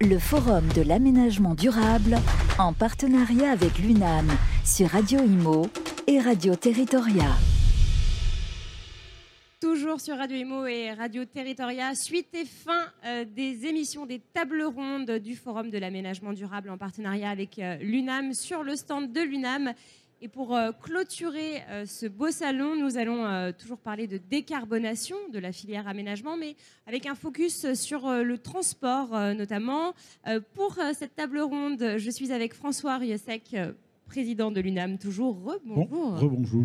le Forum de l'aménagement durable en partenariat avec l'UNAM sur Radio Imo et Radio Territoria. Toujours sur Radio Imo et Radio Territoria, suite et fin euh, des émissions des tables rondes du Forum de l'aménagement durable en partenariat avec euh, l'UNAM sur le stand de l'UNAM. Et pour euh, clôturer euh, ce beau salon, nous allons euh, toujours parler de décarbonation de la filière aménagement, mais avec un focus sur le transport notamment. Pour cette table ronde, je suis avec François Riosec, président de l'UNAM, toujours. Rebonjour. Rebonjour.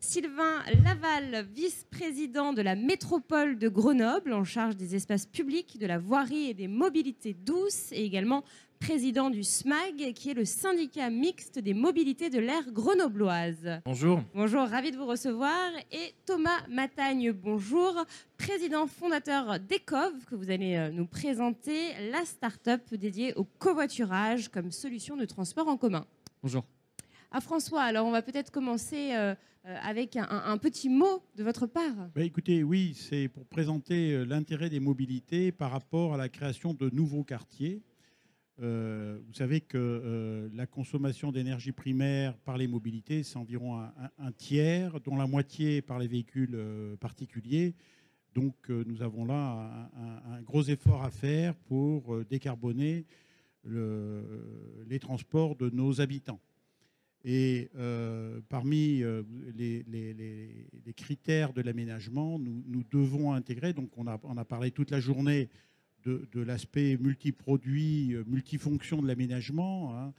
Sylvain Laval, vice-président de la métropole de Grenoble, en charge des espaces publics, de la voirie et des mobilités douces, et également président du SMAG, qui est le syndicat mixte des mobilités de l'air grenobloise. Bonjour. Bonjour, ravi de vous recevoir. Et Thomas Matagne, bonjour, président fondateur d'ECOV, que vous allez euh, nous présenter, la start-up dédiée au covoiturage comme solution de transport en commun. Bonjour. À François, alors on va peut-être commencer euh, euh, avec un, petit mot de votre part. Bah, écoutez, oui, c'est pour présenter l'intérêt des mobilités par rapport à la création de nouveaux quartiers euh, vous savez que euh, la consommation d'énergie primaire par les mobilités, c'est environ un, tiers, dont la moitié par les véhicules euh, particuliers. Donc nous avons là un, gros effort à faire pour décarboner les transports de nos habitants. Et parmi les, critères de l'aménagement, nous, devons intégrer, donc on a, on a parlé toute la journée de, l'aspect multiproduit, euh, multifonction de l'aménagement. Hein.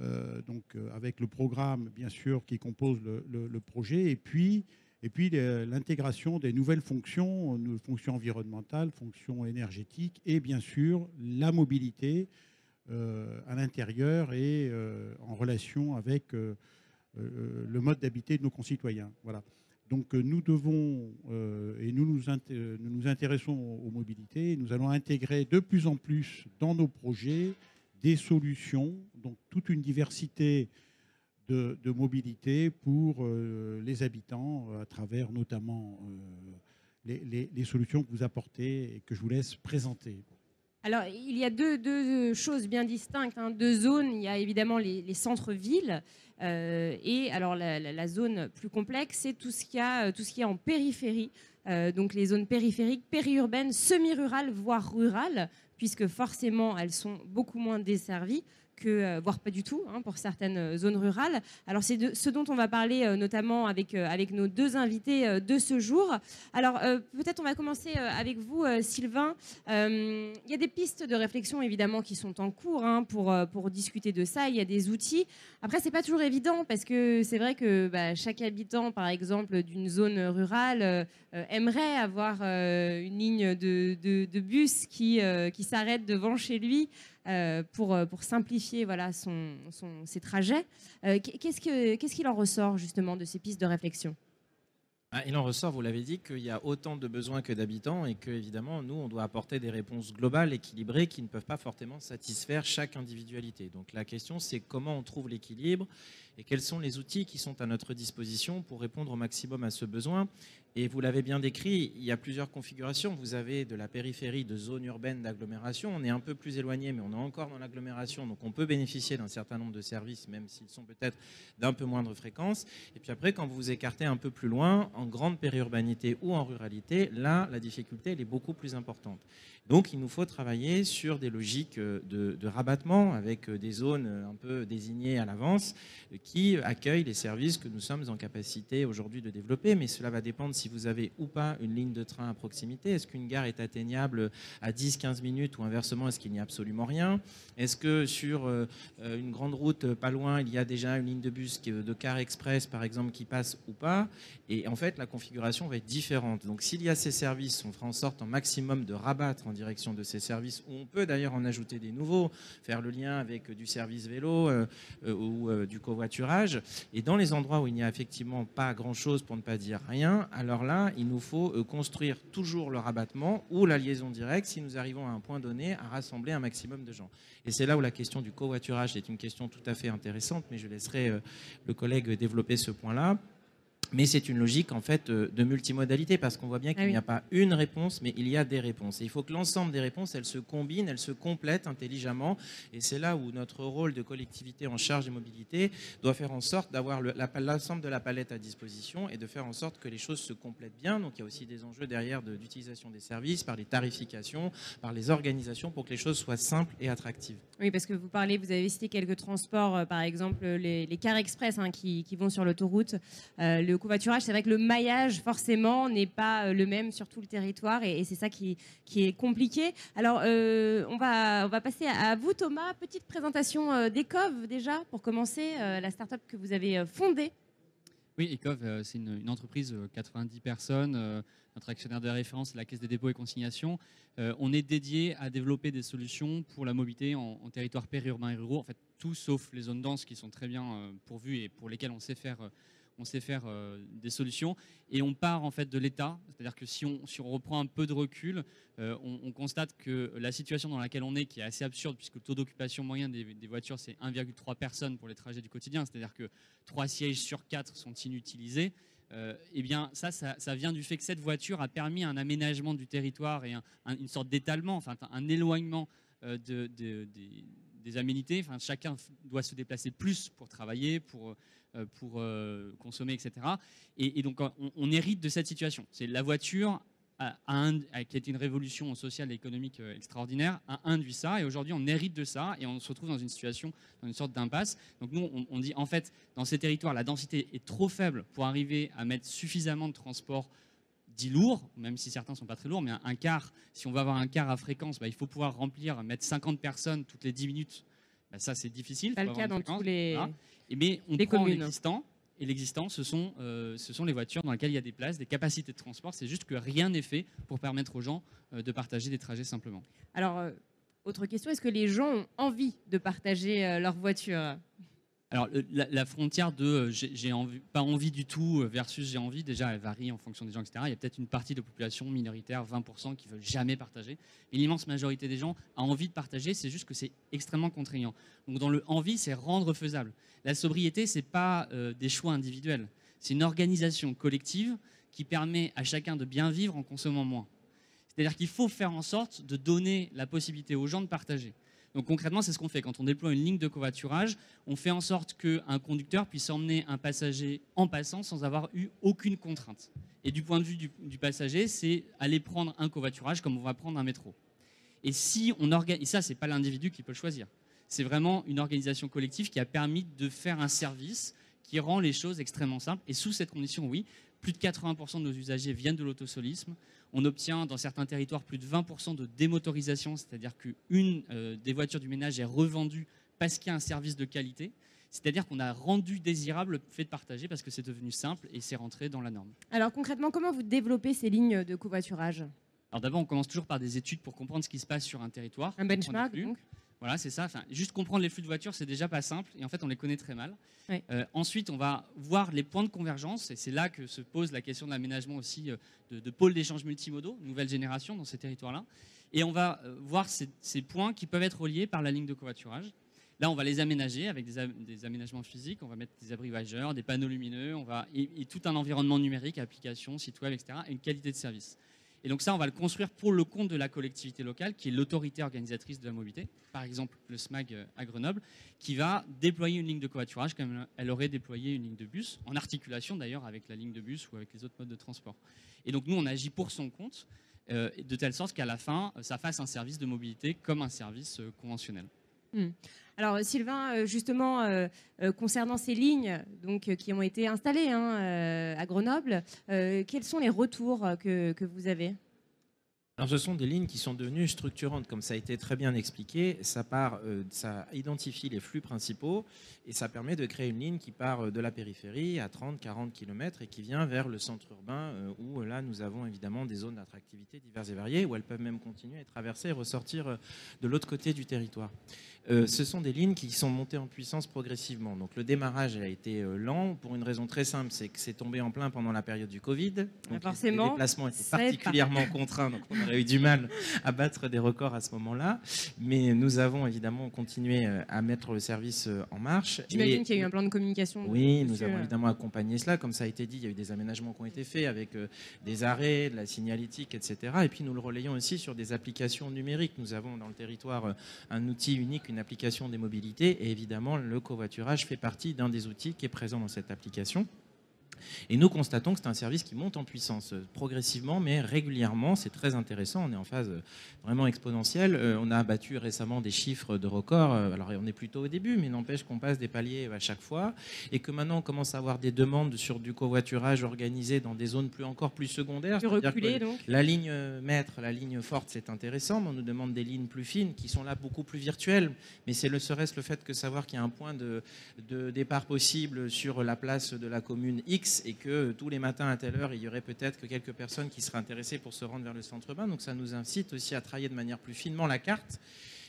Euh, donc euh, avec le programme, bien sûr, qui compose le, projet, et puis, et puis l'intégration des nouvelles fonctions, fonctions environnementales, fonctions énergétiques, et bien sûr la mobilité à l'intérieur et en relation avec le mode d'habiter de nos concitoyens. Voilà. Donc euh, nous devons, euh, et nous nous, nous intéressons aux mobilités, nous allons intégrer de plus en plus dans nos projets des solutions, donc toute une diversité de, mobilité pour euh, les habitants à travers notamment les, solutions que vous apportez et que je vous laisse présenter. Alors, il y a deux, choses bien distinctes, hein. deux zones. Il y a évidemment les centres-villes euh, et alors la, zone plus complexe, c'est tout ce qu'il y a, euh, tout ce qui est en périphérie. Euh, donc les zones périphériques, périurbaines, semi-rurales, voire rurales, puisque forcément elles sont beaucoup moins desservies euh, voire pas du tout, hein, pour certaines euh, zones rurales. Alors c'est ce dont on va parler euh, notamment avec, avec nos deux invités de ce jour. Alors peut-être on va commencer avec vous, Sylvain. Il y a des pistes de réflexion évidemment qui sont en cours hein, pour, pour discuter de ça. Il y a des outils. Après c'est pas toujours évident parce que c'est vrai que bah, chaque habitant, par exemple, d'une zone rurale aimerait avoir une ligne de, de, bus qui, qui s'arrête devant chez lui. Euh, pour, euh, pour simplifier voilà, son, ses trajets. Euh, qu'est-ce qu'il en ressort justement de ces pistes de réflexion? Ah, il en ressort, vous l'avez dit, qu'il y a autant de besoins que d'habitants et que, évidemment, nous, on doit apporter des réponses globales, équilibrées, qui ne peuvent pas fortement satisfaire chaque individualité. Donc la question, c'est comment on trouve l'équilibre et quels sont les outils qui sont à notre disposition pour répondre au maximum à ce besoin. Et vous l'avez bien décrit, il y a plusieurs configurations. Vous avez de la périphérie, de zones urbaines, d'agglomération. On est un peu plus éloigné, mais on est encore dans l'agglomération, donc on peut bénéficier d'un certain nombre de services, même s'ils sont peut-être d'un peu moindre fréquence. Et puis après, quand vous vous écartez un peu plus loin, en grande périurbanité ou en ruralité, là, la difficulté, elle est beaucoup plus importante. Donc, il nous faut travailler sur des logiques euh, de, de rabattement avec euh, des zones euh, un peu désignées à l'avance qui accueillent les services que nous sommes en capacité aujourd'hui de développer. Mais cela va dépendre si vous avez ou pas une ligne de train à proximité. Est-ce qu'une gare est atteignable à 10-15 minutes ou inversement, est-ce qu'il n'y a absolument rien? Est-ce que sur une grande route pas loin, il y a déjà une ligne de bus de car express, par exemple, qui passe ou pas? Et en fait, la configuration va être différente. Donc, s'il y a ces services, on fera en sorte un maximum de rabattre en direction de ces services, où on peut d'ailleurs en ajouter des nouveaux, faire le lien avec du service vélo euh, euh, ou euh, du covoiturage. Et dans les endroits où il n'y a effectivement pas grand-chose, pour ne pas dire rien, alors là, il nous faut construire toujours le rabattement ou la liaison directe si nous arrivons à un point donné à rassembler un maximum de gens. Et c'est là où la question du covoiturage est une question tout à fait intéressante, mais je laisserai le collègue développer ce point-là. Mais c'est une logique en fait euh, de multimodalité parce qu'on voit bien qu'il Ah oui. n'y a pas une réponse, mais il y a des réponses. Et il faut que l'ensemble des réponses, elles se combinent, elles se complètent intelligemment. Et c'est là où notre rôle de collectivité en charge des mobilités doit faire en sorte d'avoir l'ensemble de la palette à disposition et de faire en sorte que les choses se complètent bien. Donc il y a aussi des enjeux derrière de- d'utilisation des services, par les tarifications, par les organisations, pour que les choses soient simples et attractives. Oui, parce que vous parlez, vous avez cité quelques transports, euh, par exemple les, les cars express hein, qui, qui vont sur l'autoroute. Euh, le covoiturage, c'est vrai que le maillage, forcément, n'est pas euh, le même sur tout le territoire et, c'est ça qui, est compliqué. Alors, euh, on, va, on va passer à, vous, Thomas. Petite présentation euh, d'Ecov, déjà, pour commencer, la start-up que vous avez fondée. Oui, Ecov, c'est une, une entreprise, euh, 90 personnes. notre actionnaire de référence, la Caisse des dépôts et consignations. On est dédié à développer des solutions pour la mobilité en, en territoire périurbain et ruraux. En fait, tout sauf les zones denses qui sont très bien pourvues et pour lesquelles on sait faire, on sait faire euh, des solutions. Et on part en fait de l'État. C'est-à-dire que si on, si on reprend un peu de recul, euh, on, on constate que la situation dans laquelle on est, qui est assez absurde, puisque le taux d'occupation moyen des, voitures, c'est 1,3 personnes pour les trajets du quotidien. C'est-à-dire que trois sièges sur quatre sont inutilisés. Euh, eh bien, ça, ça, vient du fait que cette voiture a permis un aménagement du territoire et un- un- une sorte d'étalement, enfin un éloignement de- de- des, des aménités. Enfin, chacun doit se déplacer plus pour travailler, pour, pour euh, consommer, etc. Et, et donc, on, on hérite de cette situation. C'est la voiture a, a un- a- qui a été une révolution sociale et économique euh, extraordinaire, a induit ça. Et aujourd'hui, on hérite de ça et on se retrouve dans une situation, dans une sorte d'impasse. Donc nous, on, on dit en fait, dans ces territoires, la densité est trop faible pour arriver à mettre suffisamment de transport dit lourd, même si certains sont pas très lourds, mais un, car, si on va avoir un car à fréquence, bah, il faut pouvoir remplir, mettre 50 personnes toutes les 10 minutes. Bah, ça, c'est difficile. Pas le cas dans fréquence, tous les. voilà. Mais on les prend l'existant, et l'existant, ce sont, euh, ce sont les voitures dans lesquelles il y a des places, des capacités de transport. C'est juste que rien n'est fait pour permettre aux gens euh, de partager des trajets simplement. Alors, euh, autre question, est-ce que les gens ont envie de partager leur voiture? Alors, la, frontière de euh, j'ai pas envie du tout euh, versus j'ai envie, déjà, elle varie en fonction des gens, etc. Il y a peut-être une partie de la population minoritaire, 20%, qui veulent jamais partager. Et l'immense majorité des gens a envie de partager, c'est juste que c'est extrêmement contraignant. Donc, dans le envie, c'est rendre faisable. La sobriété, c'est pas euh, des choix individuels, c'est une organisation collective qui permet à chacun de bien vivre en consommant moins. C'est-à-dire qu'il faut faire en sorte de donner la possibilité aux gens de partager. Donc concrètement, c'est ce qu'on fait. Quand on déploie une ligne de covoiturage, on fait en sorte qu'un conducteur puisse emmener un passager en passant sans avoir eu aucune contrainte. Et du point de vue du, passager, c'est aller prendre un covoiturage comme on va prendre un métro. Et si on organise, ça, c'est pas l'individu qui peut le choisir. C'est vraiment une organisation collective qui a permis de faire un service qui rend les choses extrêmement simples. Et sous cette condition, oui, plus de 80% de nos usagers viennent de l'autosolisme. On obtient dans certains territoires plus de 20% de démotorisation, c'est-à-dire qu'une euh, des voitures du ménage est revendue parce qu'il y a un service de qualité. C'est-à-dire qu'on a rendu désirable le fait de partager parce que c'est devenu simple et c'est rentré dans la norme. Alors, concrètement, comment vous développez ces lignes de covoiturage? Alors d'abord, on commence toujours par des études pour comprendre ce qui se passe sur un territoire. Un benchmark, donc? Voilà, c'est ça. Enfin, juste comprendre les flux de voitures, c'est déjà pas simple. Et en fait, on les connaît très mal. Oui. Euh, ensuite, on va voir les points de convergence. Et c'est là que se pose la question de l'aménagement aussi euh, de, de pôles d'échange multimodaux, nouvelle génération dans ces territoires-là. Et on va euh, voir ces, ces points qui peuvent être reliés par la ligne de covoiturage. Là, on va les aménager avec des, am- des aménagements physiques. On va mettre des abrivageurs, des panneaux lumineux, on va, et, et tout un environnement numérique, applications, sites web, etc. Et une qualité de service. Et donc ça, on va le construire pour le compte de la collectivité locale, qui est l'autorité organisatrice de la mobilité. Par exemple, le SMAG à Grenoble, qui va déployer une ligne de covoiturage comme elle aurait déployé une ligne de bus, en articulation d'ailleurs avec la ligne de bus ou avec les autres modes de transport. Et donc nous, on agit pour son compte, euh, de telle sorte qu'à la fin, ça fasse un service de mobilité comme un service euh, conventionnel. Alors Sylvain, euh, justement, euh, euh, concernant ces lignes donc, euh, qui ont été installées hein, euh, à Grenoble, euh, quels sont les retours euh, que vous avez? Alors, ce sont des lignes qui sont devenues structurantes, comme ça a été très bien expliqué. Ça part, euh, ça identifie les flux principaux et ça permet de créer une ligne qui part euh, de la périphérie à 30-40 km et qui vient vers le centre urbain, euh, où là nous avons évidemment des zones d'attractivité diverses et variées, où elles peuvent même continuer et traverser et ressortir de l'autre côté du territoire. euh, ce sont des lignes qui sont montées en puissance progressivement. Donc le démarrage a été lent pour une raison très simple, c'est que c'est tombé en plein pendant la période du Covid. Donc forcément, les déplacements étaient pas- particulièrement contraints, donc on aurait eu du mal à battre des records à ce moment-là. Mais nous avons évidemment continué euh, à mettre le service euh, en marche. J'imagine qu'il y a eu un plan de communication. oui, nous avons euh. évidemment accompagné cela. Comme ça a été dit, il y a eu des aménagements qui ont été faits avec des arrêts, de la signalétique, etc. Et puis nous le relayons aussi sur des applications numériques. Nous avons dans le territoire un outil unique, une application des mobilités. Et évidemment, le covoiturage fait partie d'un des outils qui est présent dans cette application. Et nous constatons que c'est un service qui monte en puissance euh, progressivement, mais régulièrement. C'est très intéressant. On est en phase euh, vraiment exponentielle. Euh, on a abattu récemment des chiffres de record. Alors, on est plutôt au début, mais n'empêche qu'on passe des paliers à chaque fois. Et que maintenant, on commence à avoir des demandes sur du covoiturage organisé dans des zones plus, encore plus secondaires. Plus reculé, donc. la ligne maître, la ligne forte, c'est intéressant, mais on nous demande des lignes plus fines qui sont là beaucoup plus virtuelles. Mais c'est le serait-ce le fait que savoir qu'il y a un point de, de départ possible sur la place de la commune X et que euh, tous les matins à telle heure, il y aurait peut-être que quelques personnes qui seraient intéressées pour se rendre vers le centre urbain. Donc ça nous incite aussi à travailler de manière plus finement la carte.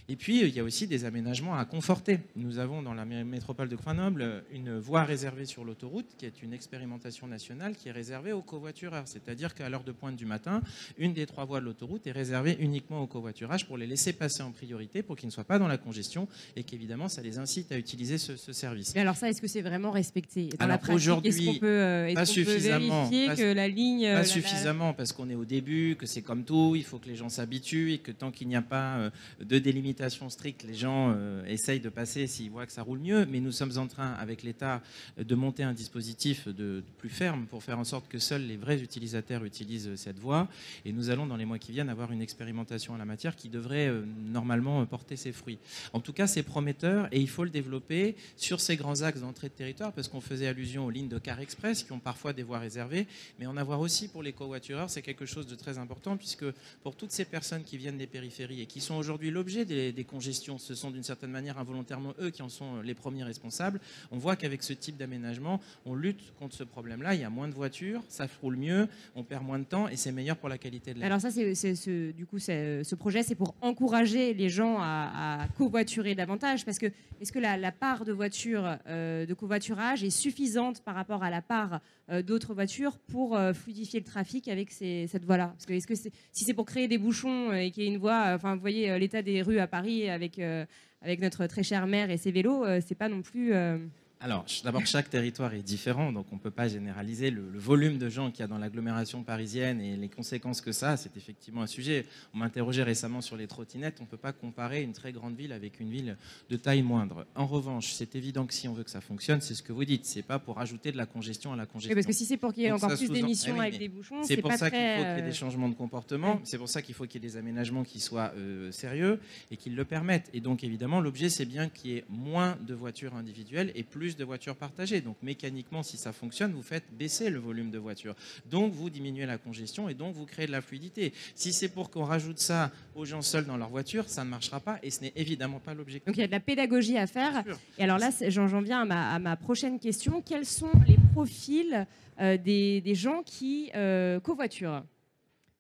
Et puis, euh, il y a aussi des aménagements à conforter. Nous avons dans la mé- métropole de Grenoble euh, une voie réservée sur l'autoroute, qui est une expérimentation nationale qui est réservée aux covoitureurs. C'est-à-dire qu'à l'heure de pointe du matin, une des trois voies de l'autoroute est réservée uniquement au covoiturage pour les laisser passer en priorité, pour qu'ils ne soient pas dans la congestion et qu'évidemment, ça les incite à utiliser ce, ce service. Mais alors ça, est-ce que c'est vraiment respecté Dans Alors, la pratique, aujourd'hui, est-ce qu'on peut, euh, pas peut suffisamment, vérifier pas- que la ligne... Pas la- suffisamment parce qu'on est au début, que c'est comme tout, il faut que les gens s'habituent et que tant qu'il n'y a pas de délimitation stricte, les gens euh, essayent de passer s'ils voient que ça roule mieux. Mais nous sommes en train, avec l'État, de monter un dispositif de, plus ferme pour faire en sorte que seuls les vrais utilisateurs utilisent cette voie. Et nous allons, dans les mois qui viennent, avoir une expérimentation en la matière qui devrait euh, normalement euh, porter ses fruits. En tout cas, c'est prometteur et il faut le développer sur ces grands axes d'entrée de territoire parce qu'on faisait allusion aux lignes de car express qui ont parfois des voies réservées, mais en avoir aussi pour les covoitureurs, c'est quelque chose de très important puisque pour toutes ces personnes qui viennent des périphéries et qui sont aujourd'hui l'objet des, des congestions, ce sont d'une certaine manière involontairement eux qui en sont les premiers responsables. On voit qu'avec ce type d'aménagement, on lutte contre ce problème-là. Il y a moins de voitures, ça roule mieux, on perd moins de temps et c'est meilleur pour la qualité de l'air. Alors ça, c'est, ce, du coup, c'est- ce projet, c'est pour encourager les gens à, à covoiturer davantage, parce que est-ce que la, part de voitures euh, de covoiturage est suffisante par rapport à la part euh, d'autres voitures pour euh, fluidifier le trafic avec cette voie-là? Parce que est-ce que si c'est pour créer des bouchons euh, et qu'il y ait une voie, euh, enfin, vous voyez euh, l'état des rues à Paris avec euh, avec notre très chère maire et ses vélos, euh, c'est pas non plus. Alors, d'abord, chaque territoire est différent, donc on ne peut pas généraliser le, le volume de gens qu'il y a dans l'agglomération parisienne et les conséquences que ça a. C'est effectivement un sujet. On m'interrogeait récemment sur les trottinettes. On ne peut pas comparer une très grande ville avec une ville de taille moindre. En revanche, c'est évident que si on veut que ça fonctionne, c'est ce que vous dites. C'est pas pour ajouter de la congestion à la oui, congestion. parce que si c'est pour qu'il y ait Donc encore plus d'émissions Eh avec des bouchons, C'est pour pas ça qu'il faut qu'il y ait euh, des changements de comportement. C'est pour ça qu'il faut qu'il y ait des aménagements qui soient euh, sérieux et qui le permettent. Et donc, évidemment, l'objet, c'est bien qu'il y ait moins de voitures individuelles et plus de voitures partagées. Donc, mécaniquement, si ça fonctionne, vous faites baisser le volume de voitures. Donc, vous diminuez la congestion et donc, vous créez de la fluidité. Si c'est pour qu'on rajoute ça aux gens seuls dans leur voiture, ça ne marchera pas et ce n'est évidemment pas l'objectif. Donc il y a de la pédagogie à faire. Et alors là, j'en j'en viens à ma, à ma prochaine question. Quels sont les profils euh, des, des gens qui euh, covoiturent?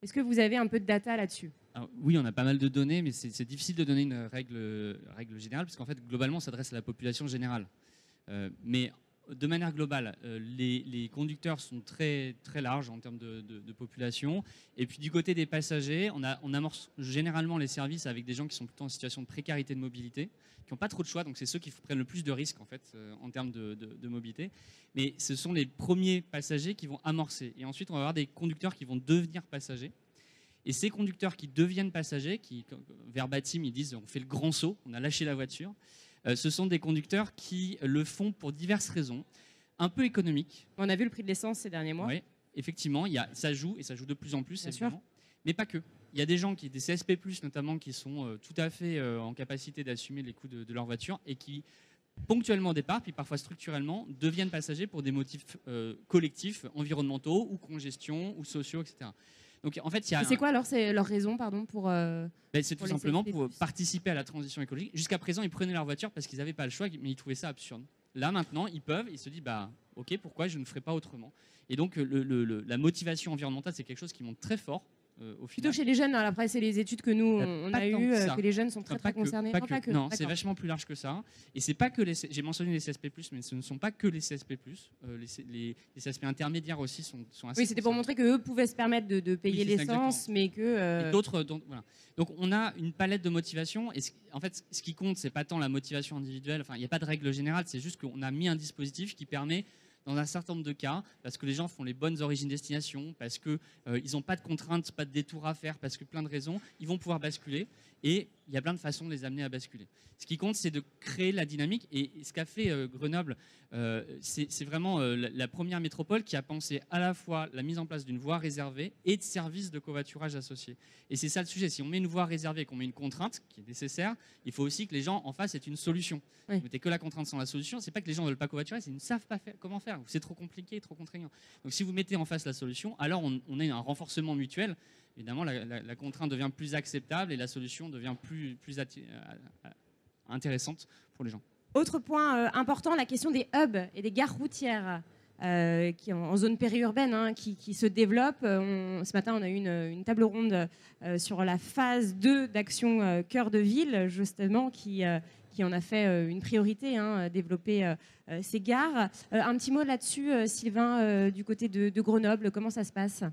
Est-ce que vous avez un peu de data là-dessus? Alors, oui, on a pas mal de données, mais c'est c'est difficile de donner une règle, règle générale, parce qu'en fait, globalement, on s'adresse à la population générale. Euh, mais de manière globale, euh, les, conducteurs sont très, très larges en termes de, population. Et puis du côté des passagers, on, amorce généralement les services avec des gens qui sont plutôt en situation de précarité de mobilité, qui n'ont pas trop de choix, donc c'est ceux qui prennent le plus de risques en fait euh, en termes de, de- mobilité. Mais ce sont les premiers passagers qui vont amorcer. Et ensuite, on va avoir des conducteurs qui vont devenir passagers. Et ces conducteurs qui deviennent passagers, qui, verbatim, ils disent on fait le grand saut, on a lâché la voiture, ce sont des conducteurs qui le font pour diverses raisons, un peu économiques. On a vu le prix de l'essence ces derniers mois. Oui, effectivement, y a, ça joue et ça joue de plus en plus, Bien sûr. Mais pas que. Il y a des gens qui, des CSP+, notamment, qui sont euh, tout à fait euh, en capacité d'assumer les coûts de, de leur voiture et qui, ponctuellement au départ, puis parfois structurellement, deviennent passagers pour des motifs euh, collectifs, environnementaux ou congestion ou sociaux, etc. Donc en fait, il y a Et C'est un- quoi alors C'est leur raison, pardon, pour. euh, ben, c'est tout simplement pour participer à la transition écologique. Jusqu'à présent, ils prenaient leur voiture parce qu'ils n'avaient pas le choix, mais ils trouvaient ça absurde. Là, maintenant, ils peuvent, ils se disent, bah, ok, pourquoi je ne ferai pas autrement? Et donc, le- le- le- la motivation environnementale, c'est quelque chose qui monte très fort au Plutôt chez les jeunes, alors après c'est les études que nous Pas- on a eues, que euh, que les jeunes sont très très concernés. pas Non, que. pas que, Non, c'est vachement plus large que ça. Et c'est pas que les. J'ai mentionné les CSP+, mais ce ne sont pas que les CSP+. Euh, les, les, les CSP intermédiaires aussi sont, sont assez. Oui, c'était pour montrer qu'eux pouvaient se permettre de, de payer ça, l'essence, mais que. euh, d'autres, donc, voilà. Donc on a une palette de motivation. Et en fait, ce qui compte, c'est pas tant la motivation individuelle. Enfin, il n'y a pas de règle générale. C'est juste qu'on a mis un dispositif qui permet, dans un certain nombre de cas, parce que les gens font les bonnes origines-destinations, parce que euh, n'ont pas de contraintes, pas de détours à faire, parce que plein de raisons, ils vont pouvoir basculer. Et il y a plein de façons de les amener à basculer. Ce qui compte, c'est de créer la dynamique. Et ce qu'a fait euh, Grenoble, euh, c'est vraiment euh, la, la première métropole qui a pensé à la fois la mise en place d'une voie réservée et de services de covoiturage associés. Et c'est ça le sujet. Si on met une voie réservée et qu'on met une contrainte qui est nécessaire, il faut aussi que les gens en face aient une solution. Oui. Vous mettez que la contrainte sans la solution, c'est pas que les gens ne veulent pas covoiturer, c'est qu'ils ne savent pas faire, comment faire. C'est trop compliqué, trop contraignant. Donc si vous mettez en face la solution, alors on, on a un renforcement mutuel. Évidemment, la, contrainte devient plus acceptable et la solution devient plus, euh, euh, intéressante pour les gens. Autre point euh, important, la question des hubs et des gares routières. qui en, zone périurbaine, hein, qui, se développent. Ce matin, on a eu une, table ronde sur la phase 2 d'action cœur de ville, justement, qui, en a fait une priorité, hein, développer ces gares. Un petit mot là-dessus, Sylvain, du côté de Grenoble, comment ça se passe?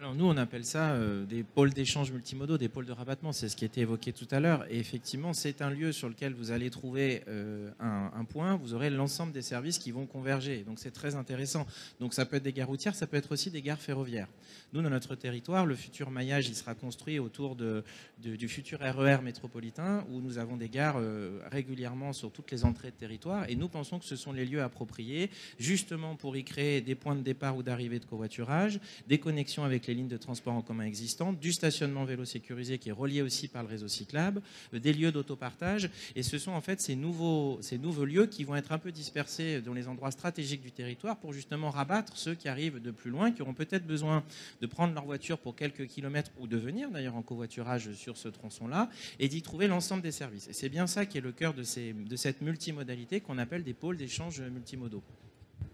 Alors nous, on appelle ça euh, des pôles d'échange multimodaux, des pôles de rabattement. C'est ce qui a été évoqué tout à l'heure. Et effectivement, c'est un lieu sur lequel vous allez trouver euh, un, point. Vous aurez l'ensemble des services qui vont converger. Donc c'est très intéressant. Donc ça peut être des gares routières, ça peut être aussi des gares ferroviaires. Nous, dans notre territoire, le futur maillage, il sera construit autour du futur RER métropolitain, où nous avons des gares euh, régulièrement sur toutes les entrées de territoire. Et nous pensons que ce sont les lieux appropriés, justement pour y créer des points de départ ou d'arrivée de covoiturage, des connexions avec les lignes de transport en commun existantes, du stationnement vélo sécurisé qui est relié aussi par le réseau cyclable, euh, des lieux d'autopartage. Et ce sont en fait ces nouveaux, lieux qui vont être un peu dispersés dans les endroits stratégiques du territoire pour justement rabattre ceux qui arrivent de plus loin, qui auront peut-être besoin de prendre leur voiture pour quelques kilomètres ou de venir d'ailleurs en covoiturage sur ce tronçon-là et d'y trouver l'ensemble des services. Et c'est bien ça qui est le cœur de, de cette multimodalité qu'on appelle des pôles d'échange multimodaux.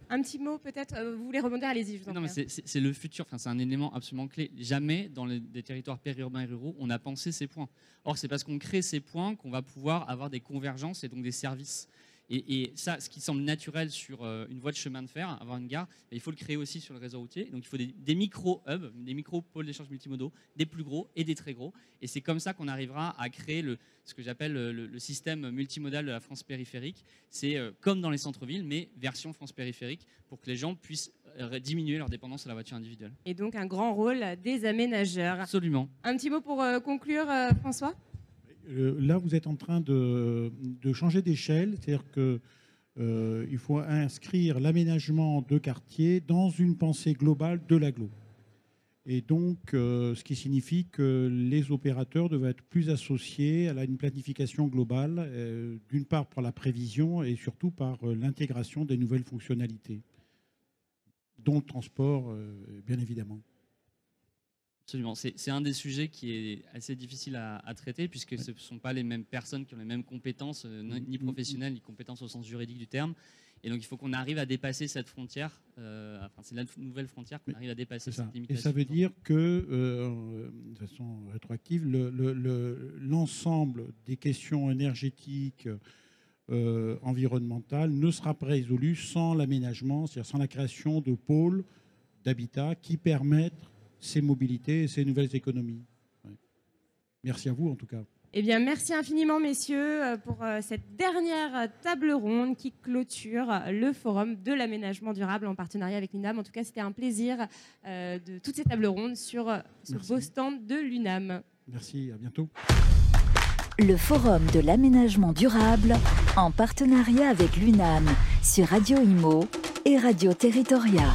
Un petit mot peut-être euh, Vous voulez rebondir Allez-y, je vous en Non, mais c'est le futur, enfin, c'est un élément absolument clé. Jamais dans les, des territoires périurbains et ruraux, on a pensé ces points. Or, c'est parce qu'on crée ces points qu'on va pouvoir avoir des convergences et donc des services. Et, et ça, ce qui semble naturel sur euh, une voie de chemin de fer, avoir une gare, il faut le créer aussi sur le réseau routier. Donc il faut des, des micro-hubs, des micro-pôles d'échange multimodaux, des plus gros et des très gros. Et c'est comme ça qu'on arrivera à créer le, ce que j'appelle le, le système multimodal de la France périphérique. C'est euh, comme dans les centres-villes, mais version France périphérique, pour que les gens puissent euh, diminuer leur dépendance à la voiture individuelle. Et donc un grand rôle des aménageurs. Absolument. Un petit mot pour euh, conclure, euh, François? Euh, Là, vous êtes en train de, changer d'échelle, c'est-à-dire que euh, il faut inscrire l'aménagement de quartier dans une pensée globale de l'agglo. Et donc, euh, ce qui signifie que les opérateurs doivent être plus associés à une planification globale, euh, d'une part par la prévision et surtout par euh, l'intégration des nouvelles fonctionnalités, dont le transport, euh, bien évidemment. Absolument. C'est un des sujets qui est assez difficile à, à traiter puisque ce ne sont pas les mêmes personnes qui ont les mêmes compétences, euh, ni- ni Mhm. professionnelles, ni compétences au sens juridique du terme. Et donc il faut qu'on arrive à dépasser cette frontière. euh, enfin, c'est la nouvelle frontière qu'on arrive à dépasser cette Et limitation. ça veut dire que, euh, de façon rétroactive, le- le- le- l'ensemble des questions énergétiques, environnementales, ne sera pas résolu sans l'aménagement, c'est-à-dire sans la création de pôles d'habitat qui permettent ces mobilités et ces nouvelles économies. Ouais. Merci à vous, en tout cas. Eh bien, merci infiniment, messieurs, euh, pour euh, cette dernière table ronde qui clôture le forum de l'aménagement durable en partenariat avec l'UNAM. En tout cas, c'était un plaisir euh, de toutes ces tables rondes sur ce Merci. beau stand de l'UNAM. Merci, à bientôt. Le Forum de l'aménagement durable en partenariat avec l'UNAM sur Radio Imo et Radio Territoria.